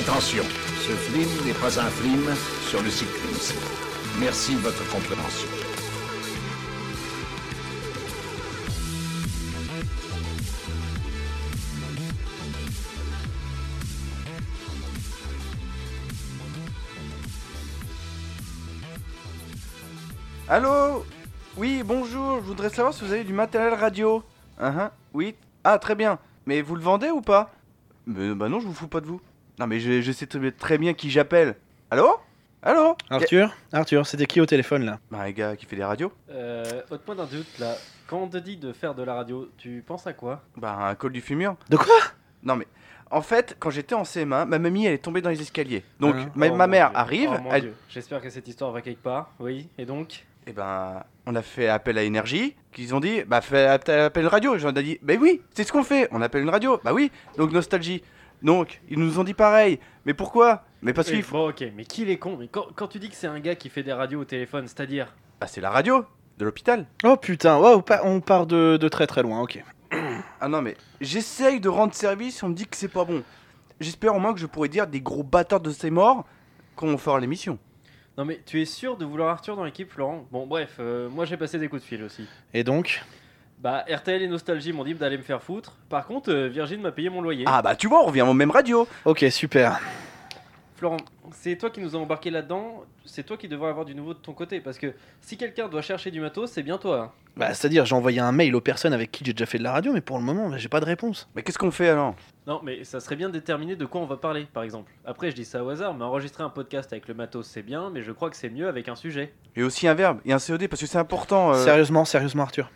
Attention, ce film n'est pas un film sur le cyclisme. Merci de votre compréhension. Allô? Oui, bonjour, je voudrais savoir si vous avez du matériel radio. Hein, oui. Ah, très bien. Mais vous le vendez ou pas? Bah non, je vous fous pas de vous. Non, mais je, je sais très- bien qui j'appelle. Allô? Allô? Arthur? Arthur, c'était qui au téléphone là? Bah, un gars qui fait des radios. Euh, ôte-moi d'un doute là. Quand on te dit de faire de la radio, tu penses à quoi? Bah, un col du fumure. De quoi? Non, mais en fait, quand j'étais en CM1, ma mamie, elle est tombée dans les escaliers. Donc, Hein ma, Oh ma mère Dieu. arrive, Oh mon elle, Dieu. J'espère que cette histoire va quelque part. Oui, et donc? Et ben, on a fait appel à Énergie, qu'ils ont dit, bah fais app- appel une radio. J'en ai dit, bah oui, c'est ce qu'on fait, on appelle une radio. Bah oui, donc Nostalgie. Donc, ils nous ont dit pareil. Mais pourquoi? Mais parce qu'il faut... Bon, ok, mais qui est con? Mais quand, quand tu dis que c'est un gars qui fait des radios au téléphone, c'est-à-dire Bah c'est la radio, de l'hôpital. Oh putain, wow, on part de, de très très loin, ok. Ah non, mais j'essaye de rendre service, on me dit que c'est pas bon. J'espère au moins que je pourrais dire des gros bâtards de ces morts quand on fera l'émission. Non, mais tu es sûr de vouloir Arthur dans l'équipe, Florent? Bon, bref, euh, moi j'ai passé des coups de fil aussi. Et donc? Bah, RTL et Nostalgie m'ont dit d'aller me faire foutre. Par contre, euh, Virgin m'a payé mon loyer. Ah bah tu vois, on revient au même radio. Ok, super. Florent, c'est toi qui nous as embarqué là-dedans. C'est toi qui devrais avoir du nouveau de ton côté. Parce que si quelqu'un doit chercher du matos, c'est bien toi. hein. Bah, c'est-à-dire, j'ai envoyé un mail aux personnes avec qui j'ai déjà fait de la radio, mais pour le moment, j'ai pas de réponse. Mais qu'est-ce qu'on fait alors? Non, mais ça serait bien de déterminer de quoi on va parler, par exemple. Après, je dis ça au hasard, mais enregistrer un podcast avec le matos, c'est bien, mais je crois que c'est mieux avec un sujet. Et aussi un verbe et un COD parce que c'est important. euh. Sérieusement, sérieusement, Arthur.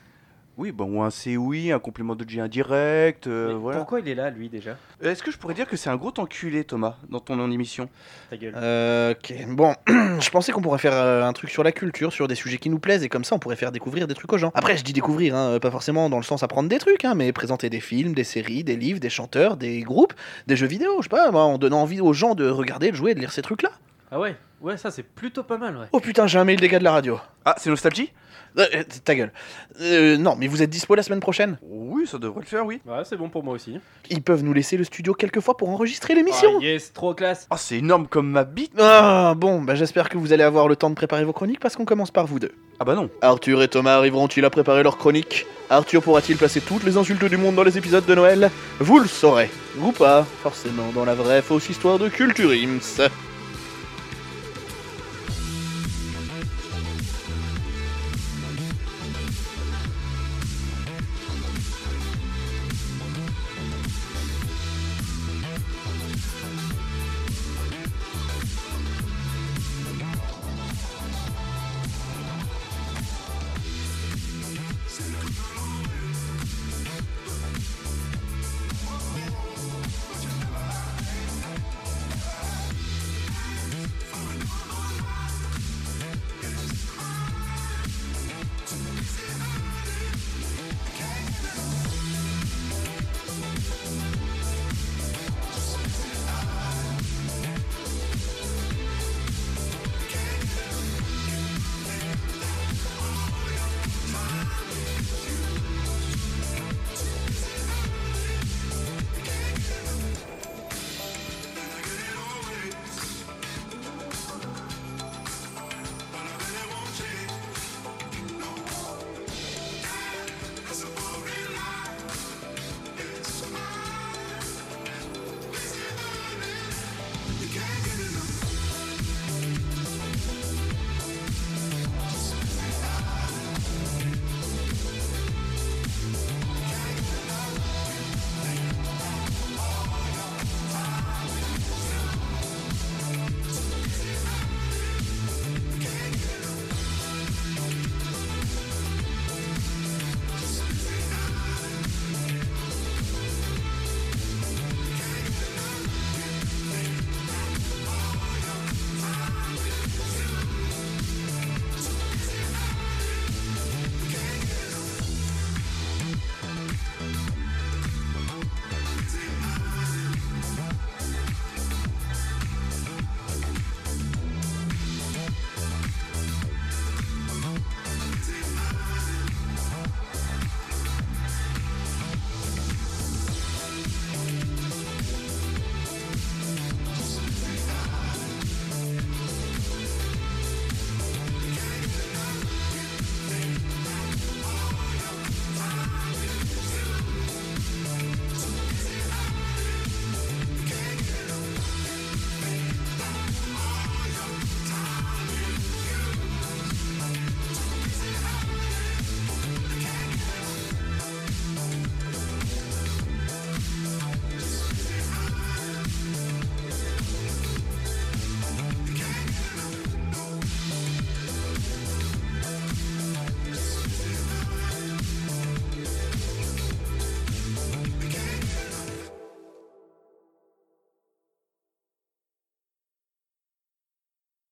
Oui, bon, ou un COI, un complément d'objet indirect, euh, Mais voilà. Pourquoi il est là, lui, déjà? Est-ce que je pourrais dire que c'est un gros enculé, Thomas, dans ton émission? Ta gueule. Euh, ok, bon, je pensais qu'on pourrait faire euh, un truc sur la culture, sur des sujets qui nous plaisent, et comme ça on pourrait faire découvrir des trucs aux gens. Après, je dis découvrir, hein, pas forcément dans le sens apprendre des trucs, hein, mais présenter des films, des séries, des livres, des chanteurs, des groupes, des jeux vidéo, je sais pas, moi, en donnant envie aux gens de regarder, de jouer, et de lire ces trucs-là. Ah ouais? Ouais, ça, c'est plutôt pas mal, ouais. Oh putain, j'ai un mail des gars de la radio. Ah, c'est Nostalgie? Euh, euh, ta gueule. Euh, non, mais vous êtes dispo la semaine prochaine? Oui, ça devrait le faire, oui. Ouais, c'est bon pour moi aussi. Ils peuvent nous laisser le studio quelques fois pour enregistrer l'émission. Ah, yes, trop classe. Oh, c'est énorme comme ma bite Ah, bon, bah j'espère que vous allez avoir le temps de préparer vos chroniques parce qu'on commence par vous deux. Ah bah non. Arthur et Thomas arriveront-ils à préparer leurs chroniques? Arthur pourra-t-il placer toutes les insultes du monde dans les épisodes de Noël? Vous le saurez. Ou pas, forcément, dans la vraie fausse histoire de Culture Ims.